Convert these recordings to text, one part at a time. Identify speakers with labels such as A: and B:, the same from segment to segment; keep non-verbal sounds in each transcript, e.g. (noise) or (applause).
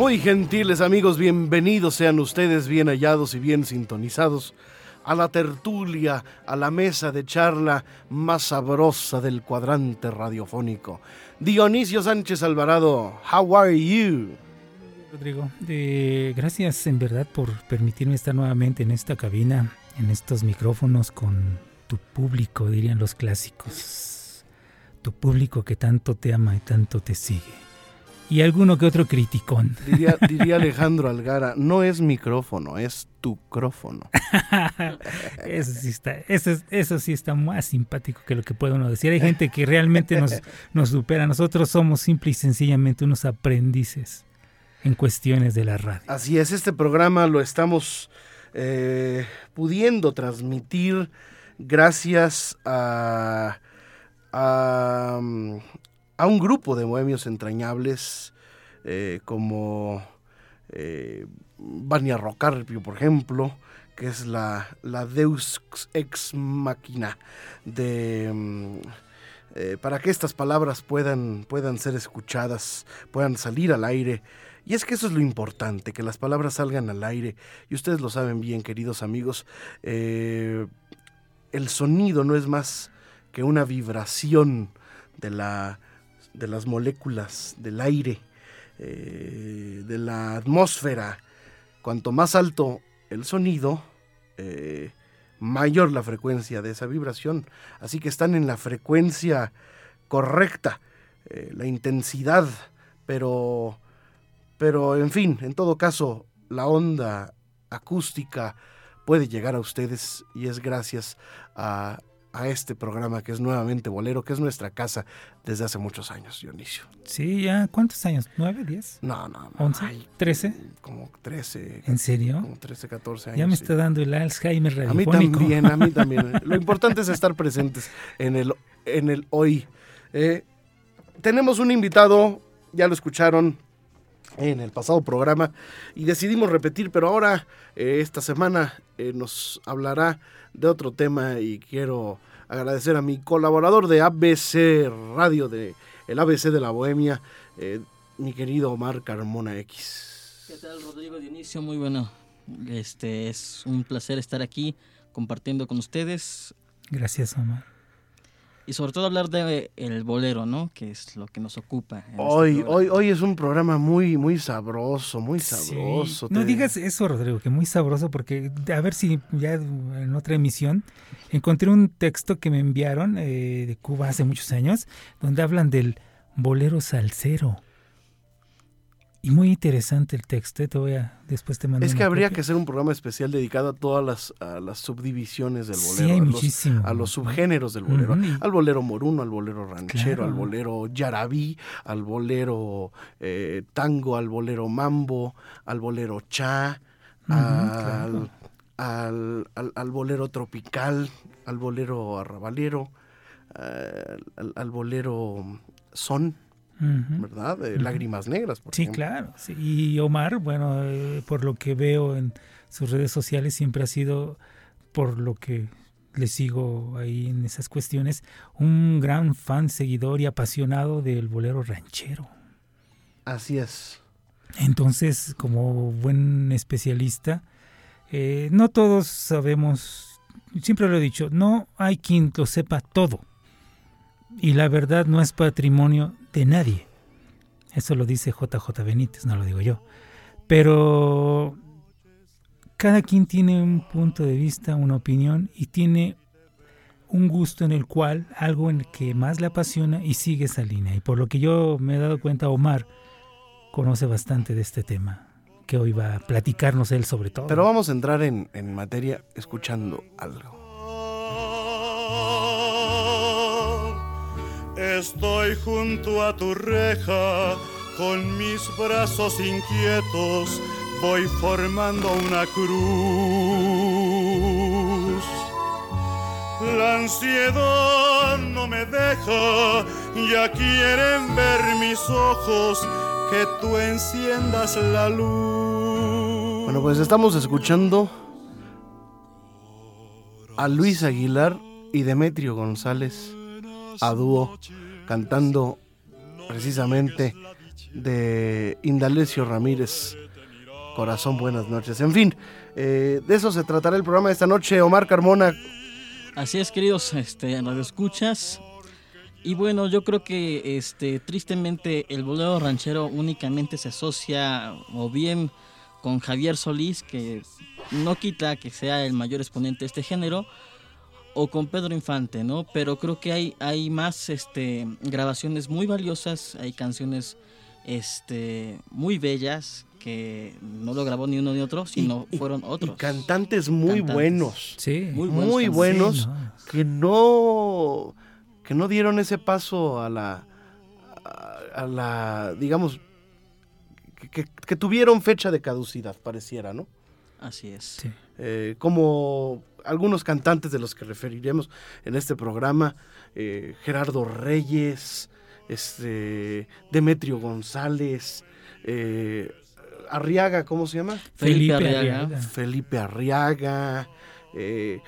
A: Muy gentiles amigos, bienvenidos sean ustedes, bien hallados y bien sintonizados a la tertulia, a la mesa de charla más sabrosa del cuadrante radiofónico. Dionisio Sánchez Alvarado, how are you?
B: Rodrigo, gracias en verdad por permitirme estar nuevamente en esta cabina, en estos micrófonos con tu público, dirían los clásicos. Tu público que tanto te ama y tanto te sigue y alguno que otro criticón. (laughs)
A: Diría, Alejandro Algara, no es micrófono, es tu crófono. (laughs)
B: eso, sí está, eso, sí está más simpático que lo que puede uno decir. Hay gente que realmente nos, nos supera. Nosotros somos simple y sencillamente unos aprendices en cuestiones de la radio.
A: Así es, este programa lo estamos eh, pudiendo transmitir gracias a, a, a un grupo de bohemios entrañables eh, como eh, Rocarpio, por ejemplo, que es la, la Deus ex machina de... Mm, eh, para que estas palabras puedan, puedan ser escuchadas, puedan salir al aire. Y es que eso es lo importante, que las palabras salgan al aire. Y ustedes lo saben bien, queridos amigos, el sonido no es más que una vibración de la, de las moléculas del aire, eh, de la atmósfera. Cuanto más alto el sonido, eh, mayor la frecuencia de esa vibración. Así que están en la frecuencia correcta, eh, la intensidad, pero, pero en fin, en todo caso, la onda acústica puede llegar a ustedes y es gracias a a este programa que es nuevamente Bolero, que es nuestra casa desde hace muchos años, Dionisio.
B: Sí, ya, ¿cuántos años? ¿Nueve, diez?
A: No, no, no.
B: ¿Once? ¿Trece?
A: Como trece.
B: ¿En serio?
A: Como trece, catorce años.
B: Ya me está dando el Alzheimer radiofónico.
A: A mí también, a mí (laughs) también. Lo importante es estar presentes en el, en el hoy. Eh, tenemos un invitado, ya lo escucharon, en el pasado programa y decidimos repetir, pero ahora eh, esta semana eh, nos hablará de otro tema y quiero agradecer a mi colaborador de ABC Radio, de el ABC de la Bohemia, eh, mi querido Omar Carmona
C: X. ¿Qué tal, Rodrigo Inicio, Muy bueno. Este es un placer estar aquí compartiendo con ustedes.
B: Gracias, Omar
C: y sobre todo hablar de el bolero, ¿no? Que es lo que nos ocupa.
A: Este hoy, hoy, hoy es un programa muy, muy sabroso, muy sabroso.
B: No digas eso, Rodrigo, que muy sabroso, porque a ver si ya en otra emisión encontré un texto que me enviaron eh, de Cuba hace muchos años, donde hablan del bolero salsero. Y muy interesante el texto, ¿eh? te voy a, después te mando
A: Es que habría que hacer un programa especial dedicado a todas las, las subdivisiones del bolero.
B: Sí, hay
A: a,
B: muchísimo.
A: Los, a los subgéneros del bolero. Al bolero moruno, al bolero ranchero, al bolero yarabí, al bolero eh, tango, al bolero mambo, al bolero cha, al, al, bolero tropical, al bolero arrabalero, al bolero son ¿verdad? Lágrimas negras, por
B: sí, claro. Y Omar, bueno, eh, por lo que veo en sus redes sociales, siempre ha sido, por lo que le sigo ahí en esas cuestiones, un gran fan, seguidor y apasionado del bolero ranchero.
A: Así es.
B: Entonces, como buen especialista, eh, no todos sabemos, siempre lo he dicho, no hay quien lo sepa todo y la verdad no es patrimonio de nadie. Eso lo dice JJ Benítez, no lo digo yo. Pero cada quien tiene un punto de vista, una opinión y tiene un gusto en el cual, algo en el que más le apasiona y sigue esa línea. Y por lo que yo me he dado cuenta, Omar conoce bastante de este tema, que hoy va a platicarnos él sobre todo.
A: Pero vamos a entrar en, en materia escuchando algo.
D: Estoy junto a tu reja, con mis brazos inquietos, voy formando una cruz. La ansiedad no me deja, ya quieren ver mis ojos, que tú enciendas la luz.
A: Bueno, pues estamos escuchando a Luis Aguilar y Demetrio González a dúo cantando precisamente de Indalecio Ramírez. Corazón, buenas noches. En fin, eh, de eso se tratará el programa de esta noche. Omar Carmona.
C: Así es, queridos este, Radio Escuchas. Y bueno, yo creo que este, tristemente el bolero ranchero únicamente se asocia o bien con Javier Solís, que no quita que sea el mayor exponente de este género, o con Pedro Infante, ¿no? Pero creo que hay, hay más este, grabaciones muy valiosas, hay canciones este, muy bellas que no lo grabó ni uno ni otro, sino fueron otros.
A: Y cantantes muy
C: Cantantes.
A: buenos.
B: Sí,
C: Muy
A: Muy,
C: buenos
A: que no que no dieron ese paso a la a, a la digamos que, que- que tuvieron fecha de caducidad pareciera no
C: Así es.
B: sí.
A: Eh, como algunos cantantes de los que referiremos en este programa eh, Gerardo Reyes este Demetrio González eh, Arriaga cómo se llama
C: Felipe
B: Felipe
C: Arriaga.
B: Arriaga.
A: Felipe Arriaga. eh,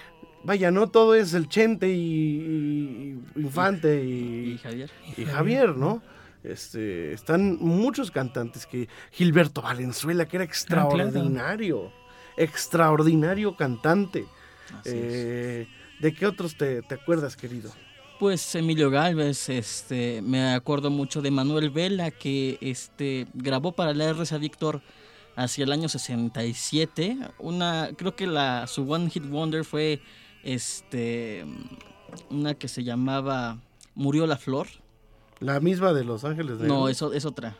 A: vaya, no todo es el Chente y, y Infante
C: Y
A: y,
C: Javier.
A: y Javier, ¿no? Este, están muchos cantantes que Gilberto Valenzuela, que era extraordinario, extraordinario cantante. Eh, ¿De qué otros te, te acuerdas, querido?
C: Pues Emilio Galvez, este, me acuerdo mucho de Manuel Vela que este grabó para la RSA Víctor hacia el año 67. Una, creo que la su One Hit Wonder fue este una que se llamaba Murió la flor.
A: La misma de Los Ángeles de
C: No, eso es otra.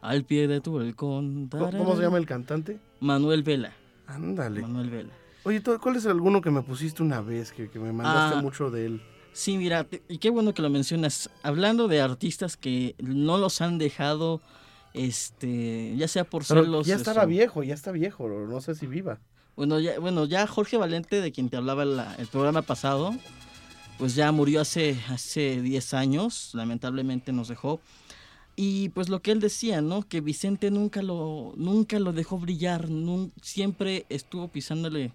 C: Al pie de tu balcón.
A: ¿Cómo, cómo se llama el cantante?
C: Manuel Vela.
A: Ándale.
C: Manuel Vela.
A: Oye, ¿tú- ¿cuál es alguno que me pusiste una vez que, que me mandaste
C: Ah.
A: mucho de él?
C: Sí, mira, y qué bueno que lo mencionas. Hablando de artistas que no los han dejado, este, ya sea por ser los...
A: ya estaba viejo, ya está viejo, no sé si viva.
C: Bueno, ya, bueno, ya Jorge Valente, de quien te hablaba la- el programa pasado, pues ya murió hace, hace 10 años, lamentablemente nos dejó. Y pues lo que él decía, ¿no? Que Vicente nunca lo, nunca lo dejó brillar, nun- siempre estuvo pisándole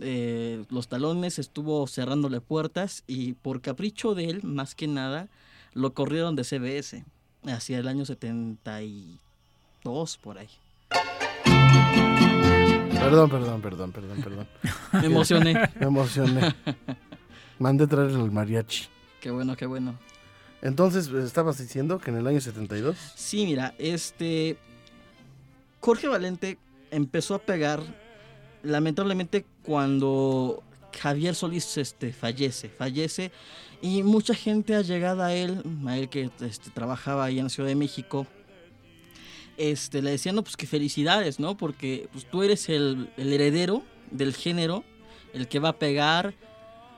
C: eh, los talones, estuvo cerrándole puertas y por capricho de él, más que nada, lo corrieron de CBS hacia el año 72, por ahí.
A: Perdón, perdón, perdón, perdón, perdón. (laughs)
C: Me emocioné. (laughs)
A: Me emocioné. Mandé traer el mariachi.
C: qué bueno, qué bueno.
A: Entonces, estabas diciendo que en el año 72.
C: Sí, mira, este. Jorge Valente empezó a pegar, lamentablemente, cuando Javier Solís este, fallece. Fallece y mucha gente allegada a él, a él que este, trabajaba ahí en la Ciudad de México, este, le decían, no, pues que felicidades, ¿no? Porque pues, tú eres el, el heredero del género, el que va a pegar.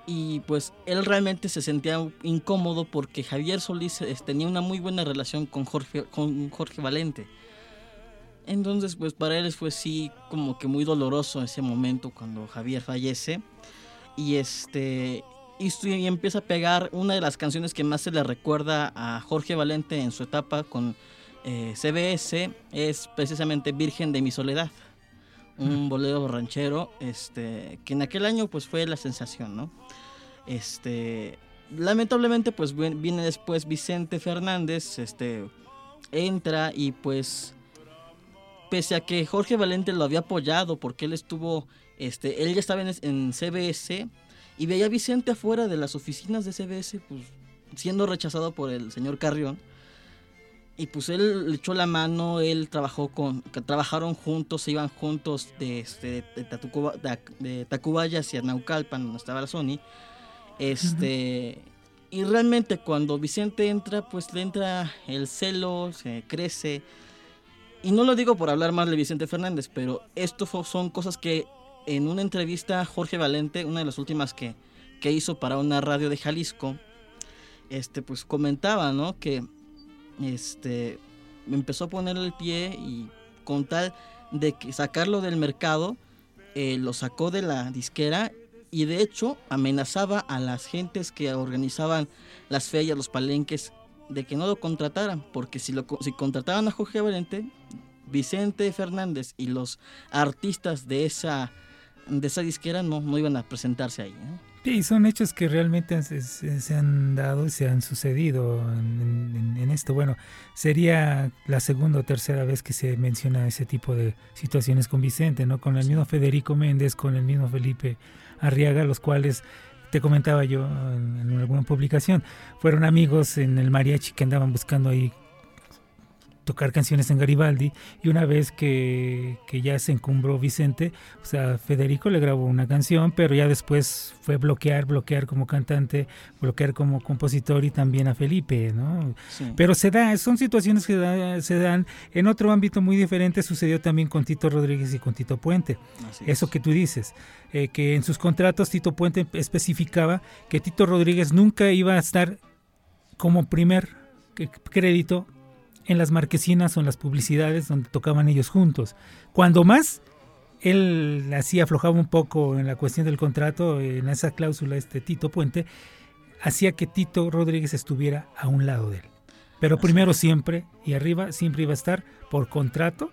C: Y pues él realmente se sentía incómodo porque Javier Solís eh, tenía una muy buena relación con Jorge, con Jorge Valente. Entonces, pues para él fue sí como que muy doloroso ese momento cuando Javier fallece. Y este y, y empieza a pegar una de las canciones que más se le recuerda a Jorge Valente en su etapa con eh, CBS es precisamente Virgen de mi Soledad. Un bolero ranchero este, que en aquel año pues fue la sensación, ¿no? Este, lamentablemente pues vi- viene después Vicente Fernández, este, entra y pues pese a que Jorge Valente lo había apoyado porque él estuvo, este, él ya estaba en, en CBS y veía a Vicente afuera de las oficinas de CBS, pues siendo rechazado por el señor Carrión. Y pues él le echó la mano, él trabajó con, trabajaron juntos, se iban juntos de, este, de, Tacubaya hacia Naucalpan, donde estaba la Sony. Este, Y realmente cuando Vicente entra, pues le entra el celo, se crece. Y no lo digo por hablar más de Vicente Fernández, pero esto son cosas que en una entrevista Jorge Valente, una de las últimas que, que hizo para una radio de Jalisco, este, pues comentaba, ¿no? Que este, empezó a poner el pie y con tal de que sacarlo del mercado, eh, lo sacó de la disquera y de hecho amenazaba a las gentes que organizaban las ferias, los palenques, de que no lo contrataran, porque si, lo, si contrataban a Jorge Valente, Vicente Fernández y los artistas de esa, de esa disquera no, no iban a presentarse ahí.
B: Sí, son hechos que realmente se, han dado y se han sucedido en, esto. Bueno, sería la segunda o tercera vez que se menciona ese tipo de situaciones con Vicente, ¿no? Con el mismo Federico Méndez, con el mismo Felipe Arriaga, los cuales te comentaba yo en, en alguna publicación, fueron amigos en el mariachi que andaban buscando ahí tocar canciones en Garibaldi y una vez que, ya se encumbró Vicente, o sea, Federico le grabó una canción, pero ya después fue bloquear, bloquear como cantante, bloquear como compositor y también a Felipe, ¿no? Pero se da, son situaciones que se dan en otro ámbito muy diferente, sucedió también con Tito Rodríguez y con Tito Puente. Eso que tú dices, eh, que en sus contratos Tito Puente especificaba que Tito Rodríguez nunca iba a estar como primer crédito en las marquesinas o en las publicidades donde tocaban ellos juntos. Cuando más, él así aflojaba un poco en la cuestión del contrato, en esa cláusula, este Tito Puente, hacía que Tito Rodríguez estuviera a un lado de él. Pero primero siempre, y arriba siempre iba a estar por contrato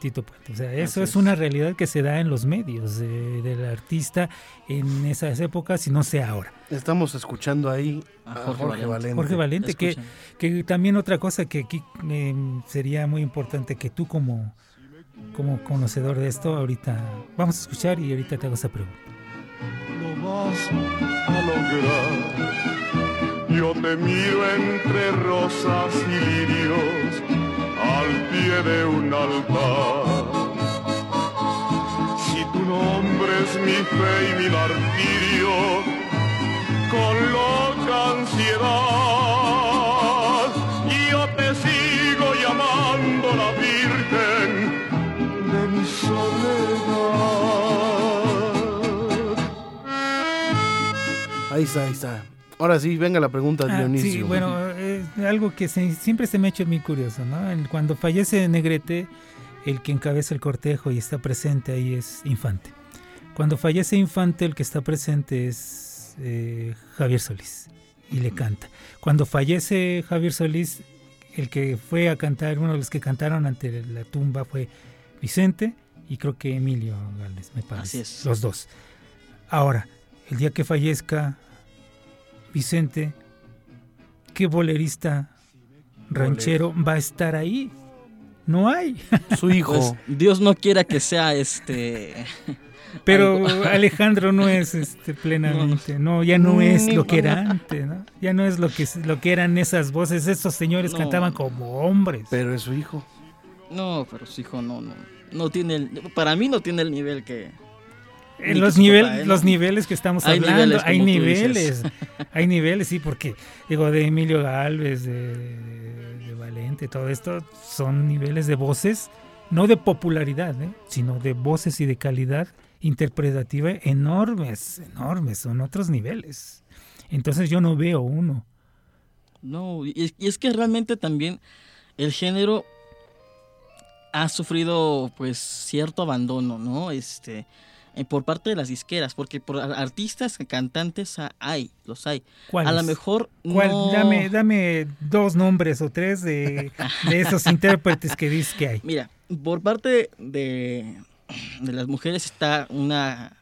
B: Tito Puente. O sea, eso es. una realidad que se da en los medios del artista en esas épocas y no sé ahora.
A: Estamos escuchando ahí a Jorge, Valente.
B: Jorge Valente, que, que, también otra cosa que aquí eh, sería muy importante que tú como, como conocedor de esto, ahorita vamos a escuchar y ahorita te hago esa pregunta.
D: Lo vas a lograr. Yo te miro entre rosas y lirios al pie de un altar. Si tu nombre es mi fe y mi martirio, con loca ansiedad, yo te sigo llamando la Virgen de mi soledad.
A: Ahí está, ahí está. Ahora sí, venga la pregunta, ah, Dionisio.
B: Sí, bueno, algo que siempre se me ha hecho muy curioso, ¿no? Cuando fallece Negrete, el que encabeza el cortejo y está presente ahí es Infante. Cuando fallece Infante, el que está presente es eh, Javier Solís y le canta. Cuando fallece Javier Solís, el que fue a cantar, uno de los que cantaron ante la tumba fue Vicente y creo que Emilio Gálvez, me parece. Los dos. Ahora, el día que fallezca Vicente, ¿qué bolerista ranchero va a estar ahí? No hay. (laughs)
A: Su hijo. Pues,
C: Dios no quiera que sea este. (laughs)
B: Pero (laughs) Alejandro no es este plenamente, no, ya no es lo que era antes, ¿no? Ya no es lo que lo que eran esas voces, esos señores cantaban como hombres.
A: Pero es su hijo.
C: No, pero su hijo no, no, no tiene el, para mí no tiene el nivel que,
B: en los, nivel, los niveles que estamos hablando, hay niveles, (laughs) hay niveles, sí, porque digo, de Emilio Galvez, de, Valente, todo esto son niveles de voces, no de popularidad, ¿eh? sino de voces y de calidad interpretativa enormes, enormes, son otros niveles. Entonces yo no veo uno.
C: No, y es que realmente también el género ha sufrido pues cierto abandono, ¿no? Este, por parte de las disqueras, porque por artistas, cantantes hay, los hay. A lo mejor no...
B: Dame, dame dos nombres o tres de, esos (laughs) intérpretes que dices que hay.
C: Mira, por parte de, de las mujeres está una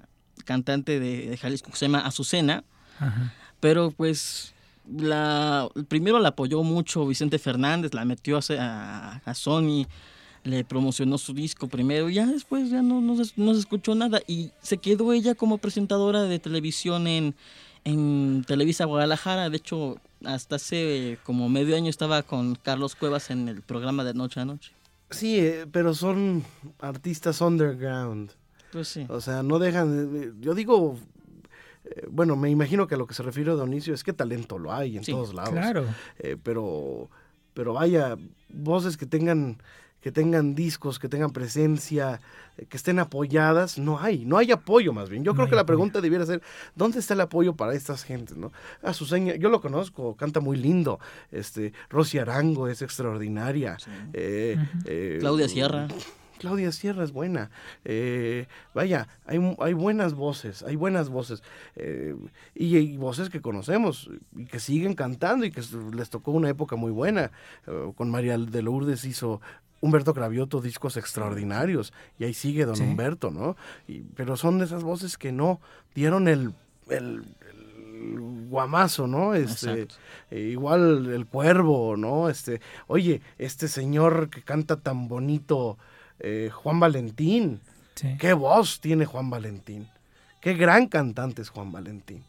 C: cantante de, Jalisco que se llama Azucena, pero pues la primero la apoyó mucho Vicente Fernández, la metió a, a Sony, le promocionó su disco primero, y ya después ya no, no, se, escuchó nada y se quedó ella como presentadora de televisión en, en Televisa Guadalajara. De hecho, hasta hace como medio año estaba con Carlos Cuevas en el programa de Noche a Noche.
A: Sí, eh, pero son artistas underground.
C: Pues sí.
A: O sea, no dejan. eh, Yo digo. eh, Bueno, me imagino que a lo que se refiere Dionisio es que talento lo hay en
C: Sí,
A: todos lados.
B: Claro.
A: Eh, pero, pero vaya, voces que tengan, que tengan discos, que tengan presencia, que estén apoyadas, no hay, no hay apoyo más bien. Yo
B: No
A: creo que la pregunta debiera ser, ¿dónde está el apoyo para estas gentes? ¿no? Azuceña, yo lo conozco, canta muy lindo. Este, Rosy Arango es extraordinaria. Eh, eh,
C: Claudia Sierra.
A: Claudia Sierra es buena. Eh, vaya, hay, hay buenas voces, hay buenas voces. eh, y hay voces que conocemos y que siguen cantando y que les tocó una época muy buena. Eh, con María de Lourdes hizo Humberto Cravioto discos extraordinarios y ahí sigue don
B: Sí.
A: Humberto, ¿no? Y- pero son de esas voces que no dieron el... el- el guamazo, ¿no? Este, eh, igual el cuervo, ¿no? Este, oye, este señor que canta tan bonito, eh, Juan Valentín.
B: Sí.
A: ¿Qué voz tiene Juan Valentín? Qué gran cantante es Juan Valentín.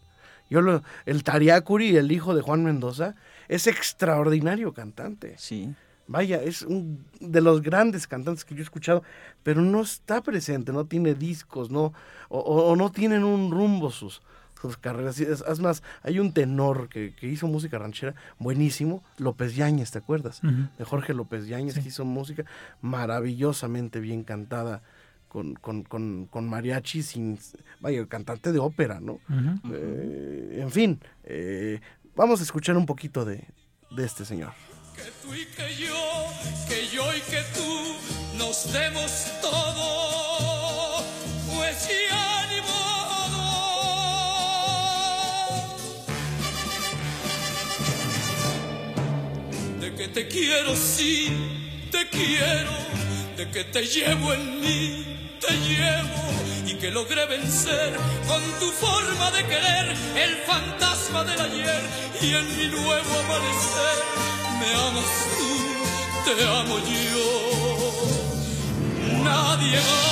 A: Yo lo, el Tariacuri, el hijo de Juan Mendoza, es extraordinario cantante.
C: Sí.
A: Vaya, es un de los grandes cantantes que yo he escuchado, pero no está presente, no tiene discos, no, o, no tienen un rumbo sus, sus carreras. Es, más, hay un tenor que, que hizo música ranchera buenísimo, López Yáñez, ¿te acuerdas? De Jorge López Yáñez,
B: Sí.
A: que hizo música maravillosamente bien cantada con, con, con, con mariachi, sin, vaya, cantante de ópera, ¿no? Eh, en fin, eh, vamos a escuchar un poquito de, de este señor.
E: Que tú y que yo, que yo y que tú nos demos todo, pues ya ni modo. De que te quiero, sí, te quiero, de que te llevo en mí, te llevo, y que logré vencer con tu forma de querer el fantasma del ayer y en mi nuevo amanecer me amas tú, te amo yo, nadie más.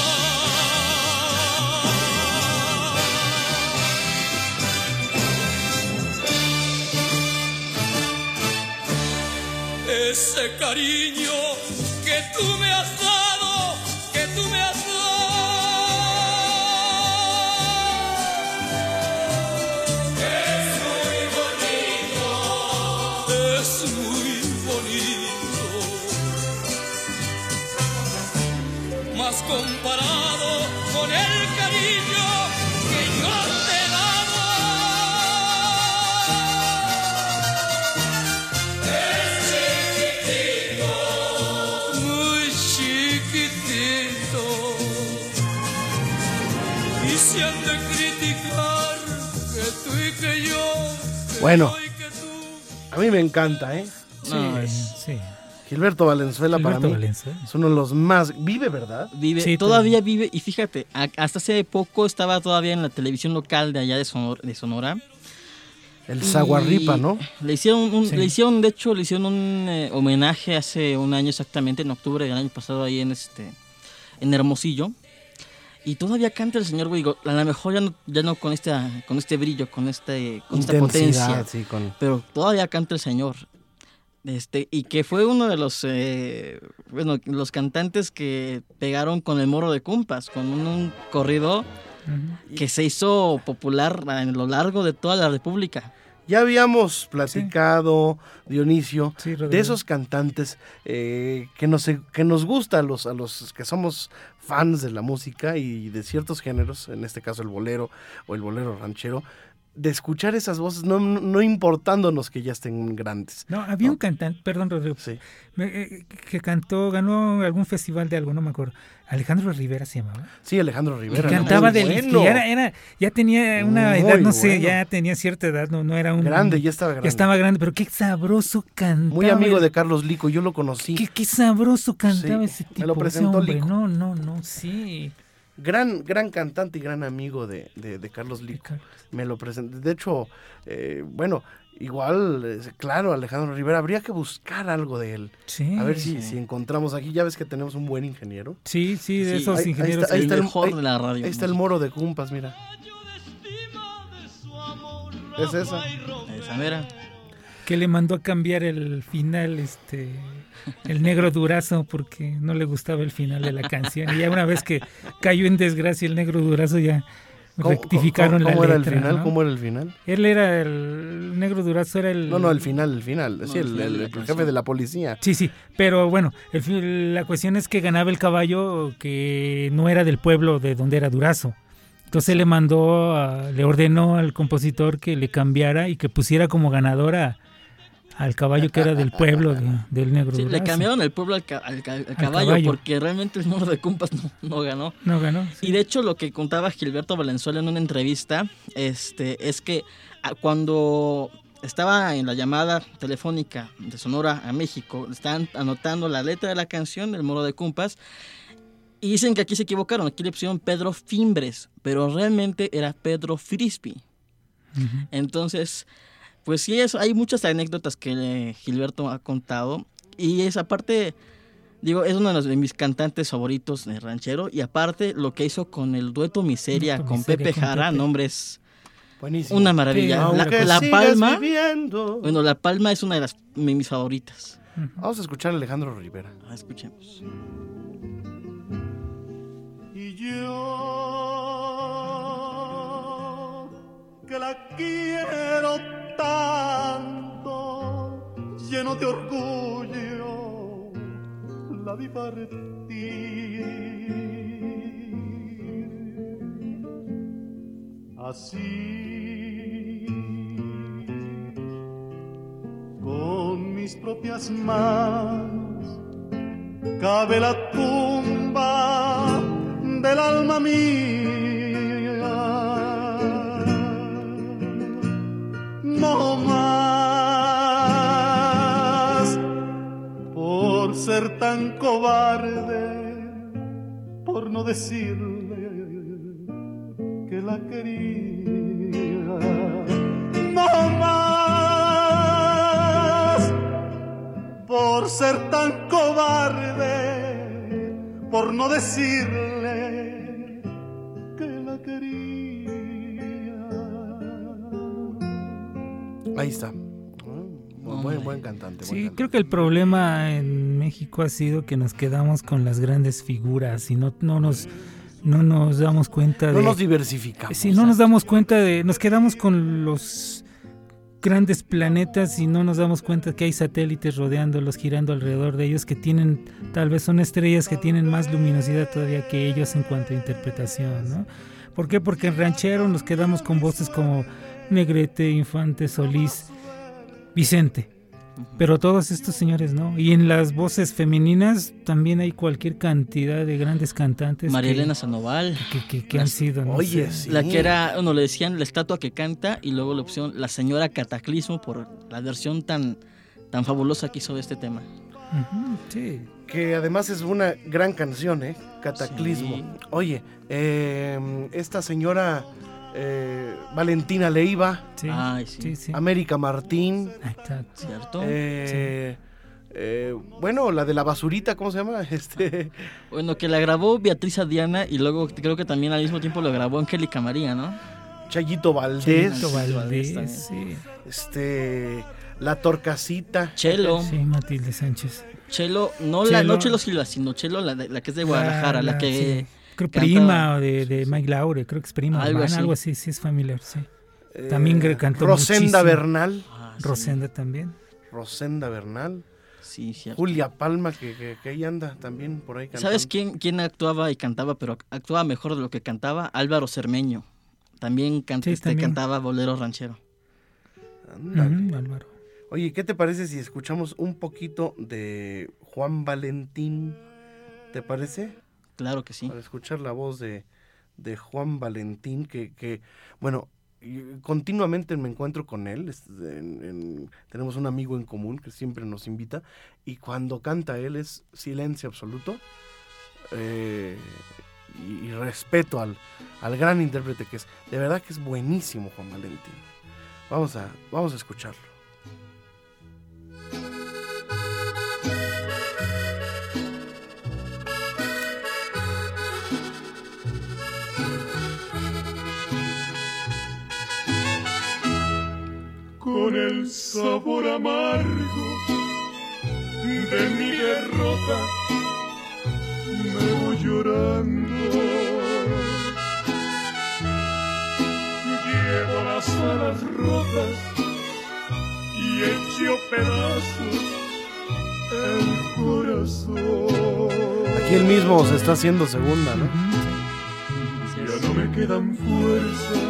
E: Ese cariño que tú me has dado, comparado con el cariño que yo te he dado. muy chiquitito y se han de criticar que tú y que yo que
A: Bueno. A mí me encanta, ¿eh?
C: No,
B: Sí,
C: es-
B: sí.
A: Gilberto Valenzuela para mí
B: Valenzuela.
A: es uno de los más... Vive, ¿verdad?
C: Vive,
B: Sí,
C: todavía vive, y fíjate, hasta hace poco estaba todavía en la televisión local de allá de Sonora. De Sonora
A: El Zaguarripa, ¿no?
C: Le hicieron, un,
B: Sí.
C: le hicieron, de hecho, le hicieron un eh, homenaje hace un año exactamente, en octubre del año pasado, ahí en este en Hermosillo. Y todavía canta el señor, güey, digo, a lo mejor ya no, ya no con, este, con este brillo, con, este, con esta
A: Intensidad,
C: potencia,
A: sí, con...
C: pero todavía canta el señor. Este, y que fue uno de los, eh, bueno, los cantantes que pegaron con el Moro de Cumpas, con un, un corrido que se hizo popular a lo largo de toda la República.
A: Ya habíamos platicado, Dionisio,
B: Sí,
A: de esos cantantes eh, que, nos, que nos gusta a los, a los que somos fans de la música y de ciertos géneros, en este caso el bolero o el bolero ranchero, de escuchar esas voces, no, no importándonos que ya estén grandes.
B: No, había un cantante, perdón, Rodrigo,
A: Sí.
B: eh, que cantó, ganó algún festival de algo, no me acuerdo. Alejandro Rivera se llamaba.
A: Sí, Alejandro Rivera.
B: Cantaba del
A: bueno.
B: era, era- ya tenía una
A: Muy
B: edad, no sé,
A: bueno.
B: ya tenía cierta edad, no, no era un
A: Grande, ya estaba grande.
B: ya estaba grande, pero qué sabroso cantaba.
A: Muy amigo de Carlos Lico, yo lo conocí.
B: Qué, qué sabroso cantaba
A: Sí,
B: ese tipo.
A: me lo
B: ese
A: presentó
B: hombre.
A: Lico.
B: No, no, no, sí.
A: Gran, gran cantante y gran amigo de, de- de Carlos Lico. Me lo presenté. De hecho, eh, bueno, igual, eh, claro, Alejandro Rivera, habría que buscar algo de él.
B: Sí.
A: A ver si, si encontramos aquí. Ya ves que tenemos un buen ingeniero.
B: Sí, sí, de
C: Sí,
B: esos
A: ahí- ahí
B: ingenieros.
A: está- ahí está el-
C: mejor de la radio.
A: Ahí está el moro de Cumpas, mira. Es esa.
C: Esa mera.
B: Que le mandó a cambiar el final, este, el negro durazo, porque no le gustaba el final de la canción. Y ya una vez que cayó en desgracia el negro durazo, ya
A: ¿Cómo-
B: rectificaron
A: cómo, cómo
B: la
A: era
B: letra.
A: el final?
B: ¿no?
A: ¿Cómo era el final?
B: Él era el, el negro durazo, era el.
A: No, no, el final, el final.
C: No,
A: sí,
C: el
A: jefe de la policía.
B: Sí, sí, pero bueno, la cuestión es que ganaba el caballo que no era del pueblo de donde era Durazo. Entonces le mandó, a- le ordenó al compositor que le cambiara y que pusiera como ganadora al caballo que era del pueblo de- del negro
C: Sí, le cambiaron el pueblo al, ca- al ca- al caballo,
B: caballo.
C: porque realmente el moro de Cumpas no, no ganó.
B: No ganó. sí.
C: Y de hecho lo que contaba Gilberto Valenzuela en una entrevista este, es que ah, cuando estaba en la llamada telefónica de Sonora a México, estaban anotando la letra de la canción del Moro de Cumpas y dicen que aquí se equivocaron, aquí le pusieron Pedro Fimbres, pero realmente era Pedro Frisby. Entonces, pues sí, eso, hay muchas anécdotas que eh, Gilberto ha contado. Y esa parte, digo, es uno de, los, de mis cantantes favoritos de ranchero. Y aparte, lo que hizo con el dueto Miseria,
B: Dueto
C: con
B: Miseria
C: Pepe
B: con
C: Jara, nombres,
A: Buenísimo.
C: una maravilla.
B: Sí,
C: La, Palma,
A: viviendo.
C: bueno, La Palma es una de las de mis favoritas.
A: Vamos a escuchar a Alejandro Rivera.
C: Ah, escuchemos.
F: Y yo que la quiero tanto, lleno de orgullo, la vi partir. Así, con mis propias manos cabe la tumba del alma mía. Ser tan cobarde, por no decirle que la quería. No más por ser tan cobarde, por no decirle que la quería.
A: Ahí está. Buen, buen, cantante. buen
B: Sí,
A: cantante.
B: creo que el problema en México ha sido que nos quedamos con las grandes figuras y no, no nos no nos damos cuenta
A: No
B: de
A: nos diversificamos.
B: Sí, no nos damos cuenta de. Nos quedamos con los grandes planetas y no nos damos cuenta que hay satélites rodeándolos, girando alrededor de ellos, que tienen, tal vez son estrellas que tienen más luminosidad todavía que ellos en cuanto a interpretación, ¿no? ¿Por qué? Porque en ranchero nos quedamos con voces como Negrete, Infante, Solís, Vicente. Pero todos estos señores no. Y en las voces femeninas también hay cualquier cantidad de grandes cantantes.
C: María Elena Sandoval.
B: que, que- que han sido. no
A: Oye, sí.
C: La que era, bueno, le decían la estatua que canta y luego la opción la señora Cataclismo por la versión tan, tan fabulosa que hizo de este tema.
B: Sí.
A: Que además es una gran canción, ¿eh? Cataclismo.
C: Sí.
A: Oye, eh, esta señora eh, Valentina Leiva,
B: Sí,
C: Ay, sí.
B: sí, sí.
A: América Martín,
B: Exacto.
C: ¿Cierto?
A: eh, eh, bueno, la de la basurita, ¿cómo se llama? (laughs) Este,
C: Bueno, que la grabó Beatriz Diana y luego creo que también al mismo tiempo lo grabó Angélica María, ¿no?
A: Chayito Valdés,
B: Chayito
C: Valdés
B: Valdés, sí.
A: este, la Torcasita.
C: Chelo,
B: Sí, Matilde Sánchez.
C: Chelo, no la
B: Chelo.
C: no Chelo Silva, sino Chelo, la, de- la que es de Guadalajara, la,
B: La-
C: que
B: sí. Creo
C: cantaba-
B: prima de, de Mike Laure, creo que es prima
C: Algo
B: hermana,
C: así.
B: algo así, sí es familiar, sí.
A: eh,
B: También que cantó
A: Rosenda
B: muchísimo.
A: Bernal.
C: Ah, sí.
B: Rosenda también.
A: Rosenda Bernal.
C: Sí, cierto.
A: Julia Palma, que, que, que ahí anda también por ahí cantando.
C: ¿Sabes quién, quién actuaba y cantaba, pero actuaba mejor de lo que cantaba? Álvaro Cermeño. También, can-
B: Sí,
C: este,
B: también.
C: cantaba bolero ranchero.
A: Ándale.
B: Álvaro.
A: Oye, ¿qué te parece si escuchamos un poquito de Juan Valentín? ¿Te parece?
C: Claro que sí.
A: Para escuchar la voz de, de Juan Valentín, que, que, bueno, continuamente me encuentro con él. tenemos un amigo en común que siempre nos invita. Y cuando canta él es silencio absoluto. eh, y, y respeto al, al gran intérprete que es. De verdad que es buenísimo Juan Valentín. Vamos a, vamos a escucharlo.
D: Con el sabor amargo de mi derrota me voy llorando. Llevo las alas rotas y hecho pedazos el corazón.
A: Aquí él mismo se está haciendo segunda, ¿no?
D: Ya no me quedan fuerzas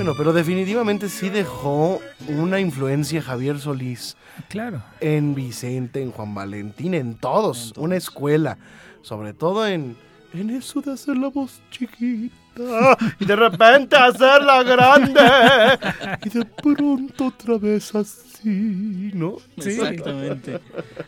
A: Bueno, pero definitivamente sí dejó una influencia Javier Solís
B: Claro.
A: en Vicente, en Juan Valentín, en todos, una escuela, sobre todo en, en eso de hacer la voz chiquita y de repente hacerla grande. (laughs) Y de pronto otra vez así, ¿no?
B: Sí.
C: Exactamente.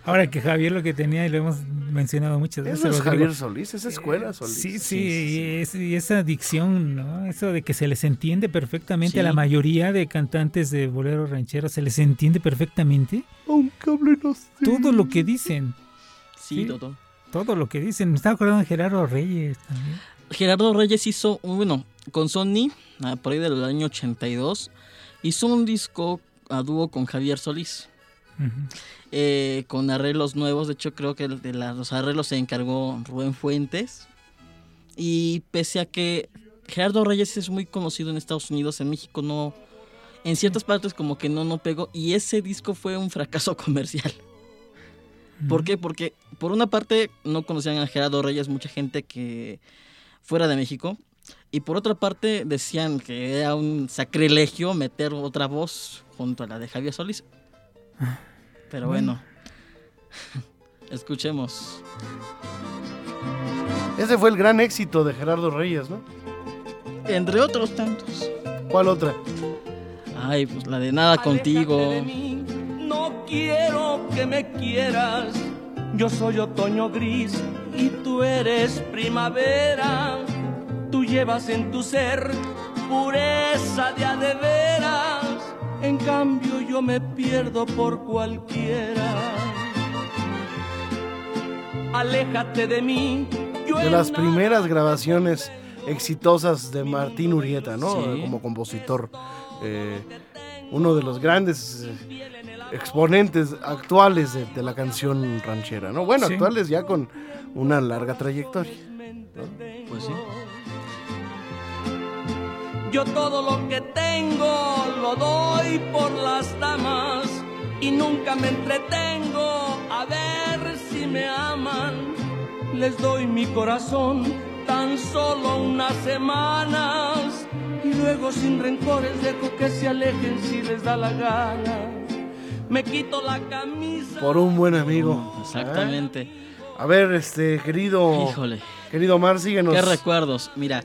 B: Ahora que Javier lo que tenía, y lo hemos mencionado muchas veces.
A: Eso es
B: Rodrigo,
A: Javier Solís, esa escuela Solís.
B: Sí, sí, y, es- y esa dicción, ¿no? Eso de que se les entiende perfectamente a la mayoría de cantantes de bolero ranchero, se les entiende perfectamente
A: Aunque hablen así.
B: todo lo que dicen,
C: Sí,
B: Sí.
C: Toto.
B: todo lo que dicen. Me estaba acordando de Gerardo Reyes también.
C: Gerardo Reyes hizo, bueno, con Sony, ah, por ahí del año 82, hizo un disco a dúo con Javier Solís, eh, con arreglos nuevos. De hecho, creo que de la- los arreglos se encargó Rubén Fuentes. Y pese a que Gerardo Reyes es muy conocido en Estados Unidos, en México no. En ciertas partes como que no, no pegó. Y ese disco fue un fracaso (laughs) comercial. ¿Por qué? Porque por una parte no conocían a Gerardo Reyes mucha gente que fuera de México. Y por otra parte decían que era un sacrilegio meter otra voz junto a la de Javier Solís. Pero bueno, (laughs) escuchemos.
A: Ese fue el gran éxito de Gerardo Reyes, ¿no?
C: Entre otros tantos.
A: ¿Cuál otra?
C: Ay, pues la de nada contigo.
G: Aléjate de mí, No quiero que me quieras. Yo soy otoño gris y tú eres primavera. Tú llevas en tu ser pureza de a de veras. En cambio yo me pierdo por cualquiera. Aléjate de mí. yo
A: De las primeras grabaciones exitosas de Martín Urieta, ¿no?
C: Sí.
A: Como compositor. Eh, uno de los grandes eh, exponentes actuales de, de la canción ranchera, ¿no? Bueno,
B: Sí.
A: actuales ya con una larga trayectoria.
C: Pues sí.
G: Yo todo lo que tengo lo doy por las damas y nunca me entretengo a ver si me aman. Les doy mi corazón tan solo unas semanas y luego sin rencores dejo que se alejen si les da la gana. Me quito la camisa.
A: Por un buen amigo.
C: Exactamente.
A: A ver, este, querido,
C: Híjole.
A: querido Mar, síguenos.
C: Qué recuerdos. Mira,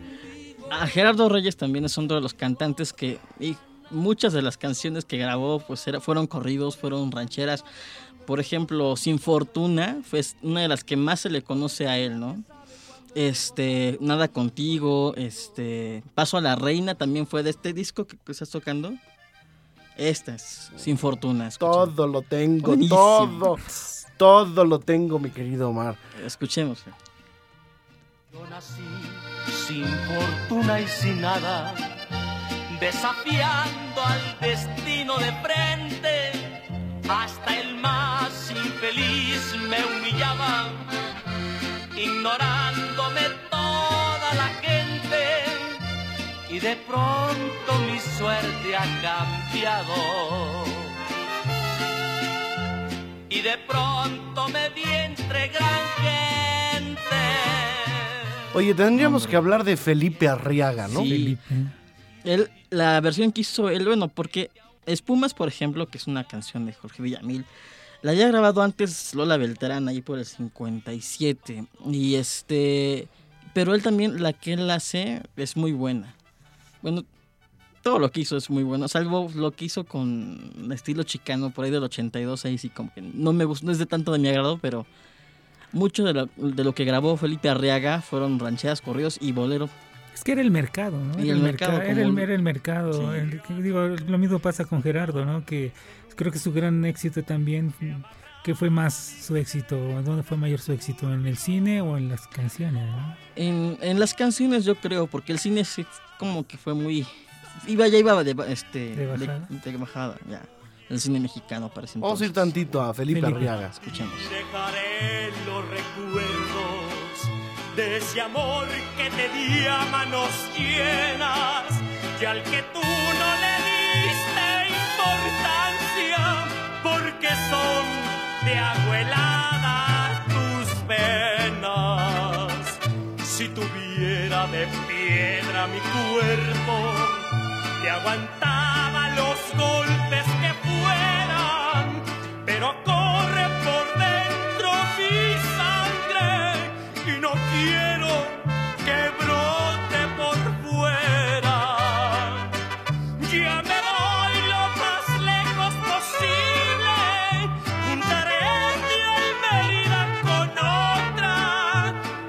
C: a Gerardo Reyes también es uno de los cantantes que y muchas de las canciones que grabó pues era- fueron corridos, fueron rancheras. Por ejemplo, Sin Fortuna fue una de las que más se le conoce a él, ¿no? Este, Nada contigo, este, Paso a la Reina también fue de este disco que, que estás tocando. Esta es Sin Fortuna.
A: Todo lo tengo,
C: Buenísimo.
A: todo, todo lo tengo, mi querido Omar.
C: Escuchemos.
G: Yo nací sin fortuna y sin nada, desafiando al destino de frente. Hasta el más infeliz me humillaba, ignorándome toda la gente. Y de pronto mi suerte ha cambiado. Y de pronto me vi entre gran.
A: Oye, tendríamos que hablar de Felipe Arriaga, ¿no?
C: Sí.
B: Felipe.
C: Él, la versión que hizo él, bueno, porque Espumas, por ejemplo, que es una canción de Jorge Villamil, la había grabado antes Lola Beltrán, ahí por el 57. Y este. Pero él también, la que él hace, es muy buena. Bueno, todo lo que hizo es muy bueno, salvo lo que hizo con estilo chicano por ahí del 82, ahí sí como que no me gustó, no es de tanto de mi agrado, pero mucho de lo, de lo que grabó Felipe Arriaga fueron rancheras, corridos y bolero.
B: Es que era el mercado, ¿no? Era
C: el mercado
B: era, el,
C: un-
B: era el mercado.
C: Sí.
B: El- que digo, lo mismo pasa con Gerardo, ¿no? Que creo que su gran éxito también ¿Qué fue más su éxito? ¿Dónde fue mayor su éxito? ¿En el cine o en las canciones?
C: En, en las canciones yo creo, porque el cine sí como que fue muy... Iba, ya iba de, este,
B: ¿De bajada?
C: de bajada, ya. El cine mexicano parece
A: Vamos a ir tantito a Felipe,
B: Felipe.
A: Arriaga.
C: Escuchemos.
H: Dejaré los recuerdos de ese amor que te di a manos llenas y al que tú no le diste importancia porque son de agua helada tus penas. Si tuviera de piedra mi cuerpo, te aguantaba los golpes pero corre por dentro mi sangre y no quiero que brote por fuera. Ya me voy lo más lejos posible, juntaré mi Almeida con otra,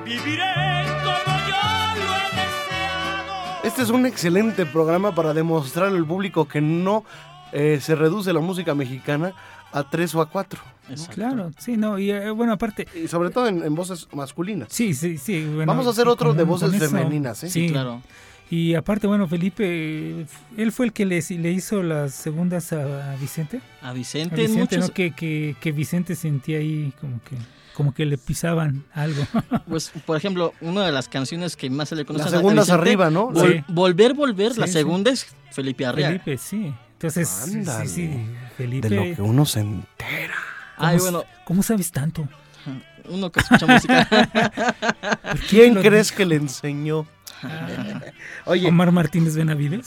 H: viviré como yo lo he deseado.
A: Este es un excelente programa para demostrar al público que no eh, se reduce la música mexicana a tres o a cuatro.
C: Exacto.
B: Claro, sí, no, y eh, bueno, aparte,
A: Y sobre todo en, en voces masculinas.
B: sí, sí, sí. bueno,
A: Vamos a hacer otro de voces femeninas, ¿eh?
B: Sí,
C: Claro.
B: Y aparte, bueno, Felipe, él fue el que le, le hizo las segundas a, a Vicente.
C: A
B: A
C: Vicente,
B: Vicente,
C: muchos,
B: ¿no? Que, que, que Vicente sentía ahí como que como que le pisaban algo. (laughs)
C: pues, por ejemplo, una de las canciones que más se le conoce
A: Las
C: a- a
A: segundas
C: Vicente,
A: arriba, ¿no?
C: Vol-
B: Sí.
C: Volver, volver, la
B: Sí,
C: segunda es Felipe Arriaga.
B: Felipe, sí. Entonces, sí,
A: Ándale.
B: sí, sí, Felipe.
A: De lo que uno se entera.
B: ¿cómo,
C: Ay, bueno,
B: ¿Cómo sabes tanto? (laughs)
C: uno que escucha música. (laughs)
B: ¿Por qué
A: ¿Quién crees que le enseñó?
B: Ah,
A: Oye,
B: Omar Martínez Benavides.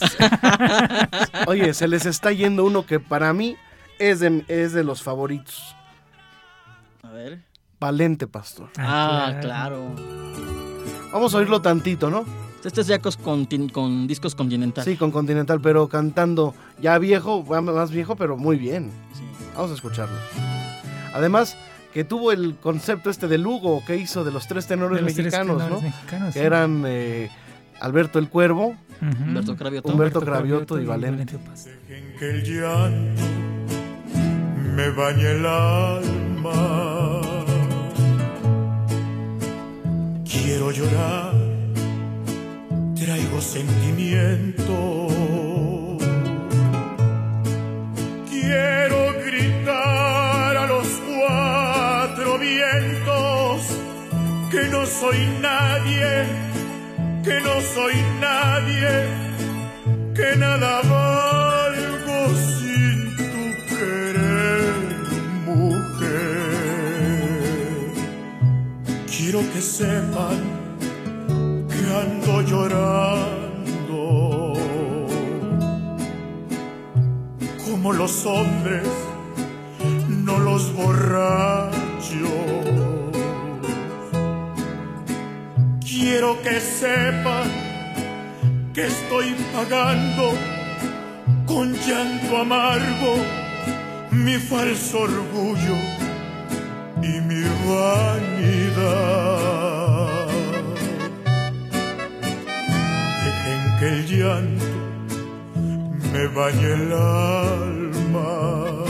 B: (laughs)
A: oye, se les está yendo uno que para mí es de, es de los favoritos.
C: A ver.
A: Valente Pastor.
C: Ah, claro.
A: Vamos a oírlo tantito, ¿no?
C: Este es ya con, con discos continental.
A: Sí, con Continental, pero cantando ya viejo, más viejo, pero muy bien.
C: Sí.
A: Vamos a escucharlo. Además, que tuvo el concepto este de Lugo que hizo de los tres tenores
B: De los tres
A: mexicanos,
B: tenores
A: ¿no?
B: mexicanos,
A: Que
B: sí.
A: eran eh, Alberto el Cuervo,
B: Ujú.
C: Humberto Cravioto.
A: Humberto Cravioto y Valente.
B: Paz.
H: Dejen que el llanto me bañe el alma. Quiero llorar, traigo sentimiento. Quiero gritar a los cuatro vientos que no soy nadie, que no soy nadie que nada valgo sin tu querer, mujer. Quiero que sepan llorando, como los hombres, no los borrachos. Quiero que sepan que estoy pagando con llanto amargo mi falso orgullo y mi vanidad. Que el llanto me bañe el alma.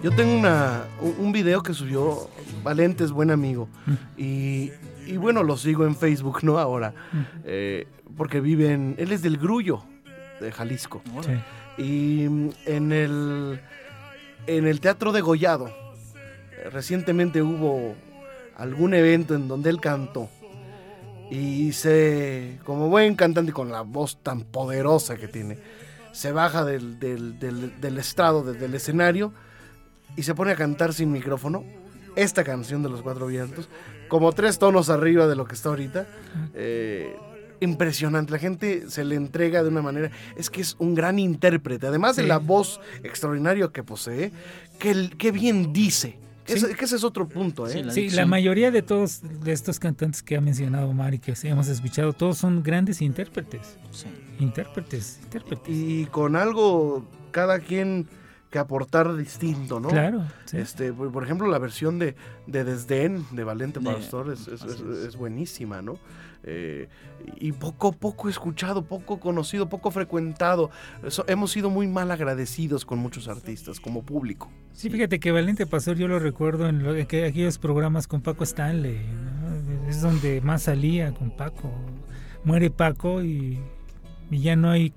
A: Yo tengo una, un video que subió Valente es buen amigo. Y, y bueno, lo sigo en Facebook, ¿no? Ahora. Eh, porque vive en... Él es del Grullo, de Jalisco.
B: Sí.
A: Y mm, en el, en el Teatro de Gollado, eh, recientemente hubo algún evento en donde él cantó. Y se, como buen cantante con la voz tan poderosa que tiene, se baja del, del, del- del estrado, de- del escenario, y se pone a cantar sin micrófono esta canción de los cuatro vientos, como tres tonos arriba de lo que está ahorita. Eh, impresionante, la gente se le entrega de una manera, es que es un gran intérprete, además de la voz extraordinaria que posee, que, el- que bien dice.
B: Sí.
A: Ese, que ese es otro punto, ¿eh?
C: Sí, la
B: Sí, la
C: dicción.
B: mayoría de todos de estos cantantes que ha mencionado Mari, que hemos escuchado, todos son grandes intérpretes.
C: Sí.
B: Intérpretes, intérpretes.
A: Y con algo, cada quien que aportar distinto, ¿no?
B: Claro. sí.
A: Este, por por ejemplo, la versión de, de Desdén de Valente Pastor es, es-
C: así
A: es-
C: es.
A: es buenísima, ¿no? Eh, y poco, poco escuchado, poco conocido, poco frecuentado. Hemos sido muy mal agradecidos con muchos artistas como público.
B: Sí, fíjate que Valente Pastor yo lo recuerdo en, lo, en que aquellos programas con Paco Stanley, ¿no? es donde más salía con Paco. Muere Paco y, y ya no hay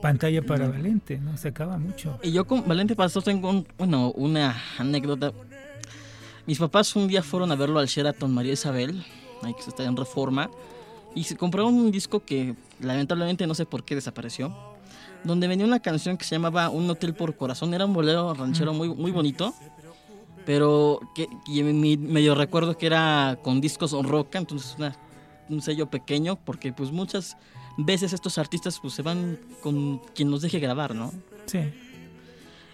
B: pantalla para Valente, ¿no? Se acaba mucho.
C: Y yo con Valente Pastor tengo un- bueno, una anécdota. Mis papás un día fueron a verlo al Sheraton María Isabel, ahí que está en Reforma, y se compraron un disco que lamentablemente no sé por qué desapareció, donde venía una canción que se llamaba Un Hotel por Corazón. Era un bolero ranchero muy, muy bonito, pero que y mi- medio recuerdo que era con discos roca, entonces una- un sello pequeño, porque pues muchas veces estos artistas pues se van con quien los deje grabar, ¿no?
B: Sí.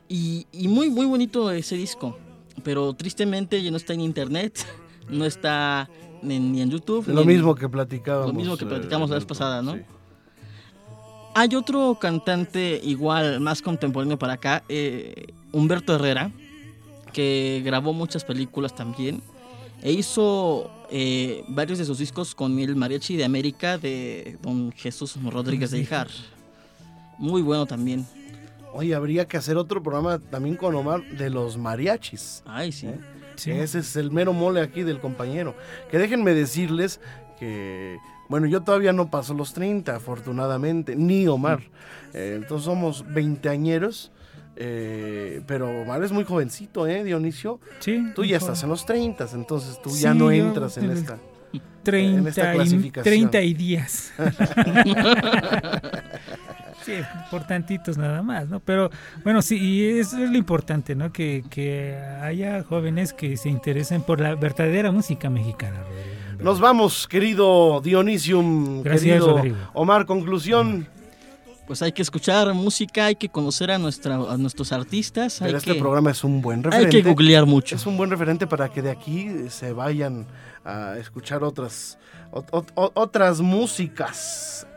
C: Y, y muy, muy bonito ese disco. Pero tristemente ya no está en internet, (laughs) no está ni, ni en YouTube. ni
A: Lo
C: en-
A: mismo que platicábamos.
C: Lo mismo que
A: eh,
C: platicamos la vez pasada, ¿no?
A: sí.
C: Hay otro cantante igual, más contemporáneo para acá, eh, Humberto Herrera, que grabó muchas películas también. E hizo eh, varios de sus discos con el Mariachi de América de don Jesús Rodríguez de Ijar. Muy bueno también.
A: Oye, habría que hacer otro programa también con Omar de los mariachis.
C: Ay, sí.
B: sí.
A: Ese es el mero mole aquí del compañero. Que déjenme decirles que, bueno, yo todavía no paso los 30, afortunadamente, ni Omar. Eh, entonces somos veinteañeros, eh, pero Omar es muy jovencito, ¿eh, Dionisio?
B: Sí,
A: Tú ya estás en los 30, entonces tú
B: Sí,
A: ya no entras en
B: en
A: esta.
B: 30,
A: esta
B: y,
A: clasificación.
B: 30 y días. (laughs) sí, por tantitos nada más, ¿no? Pero bueno, sí, y eso es lo importante, ¿no? Que, que haya jóvenes que se interesen por la verdadera música mexicana. Rodrigo.
A: Nos vamos, querido Dionisium,
B: Gracias,
A: querido
B: Rodrigo.
A: Omar, conclusión.
C: Pues hay que escuchar música, hay que conocer a, nuestra, a nuestros artistas, hay
A: Pero este
C: que,
A: programa es un buen
C: hay
A: referente.
C: que googlear mucho.
A: Es un buen referente para que de aquí se vayan a escuchar otras, ot- ot- ot- otras músicas. (laughs)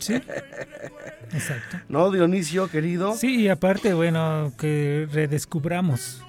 B: Sí, exacto.
A: ¿No, Dionisio, querido?
B: Sí, y aparte, bueno, que redescubramos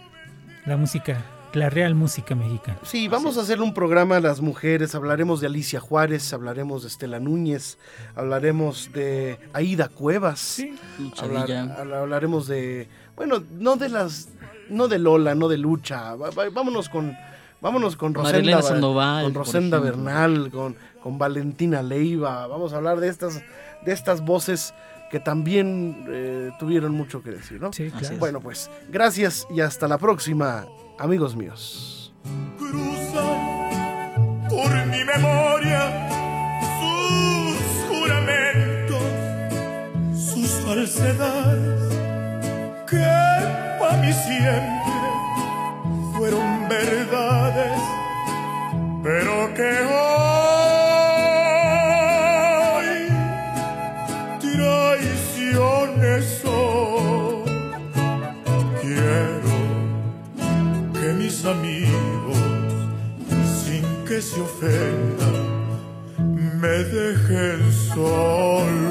B: la música, la real música mexicana.
A: Sí, vamos a hacer un programa a las mujeres. Hablaremos de Alicia Juárez, hablaremos de Estela Núñez, hablaremos de Aida Cuevas.
B: Sí,
A: hablar- hablaremos de, bueno, no de las, no de Lola, no de Lucha. Vámonos con, vámonos con Rosenda,
C: Marilena
A: Ba-
C: Sandoval,
A: con Rosenda. Bernal, con, con Valentina Leiva. Vamos a hablar de estas, de estas voces que también eh, tuvieron mucho que decir, ¿no?
B: sí, claro.
A: Bueno, pues, gracias y hasta la próxima, amigos míos.
D: cruzan por mi memoria sus juramentos, sus falsedades, que para mí siempre fueron verdades, pero que hoy me dejen solo.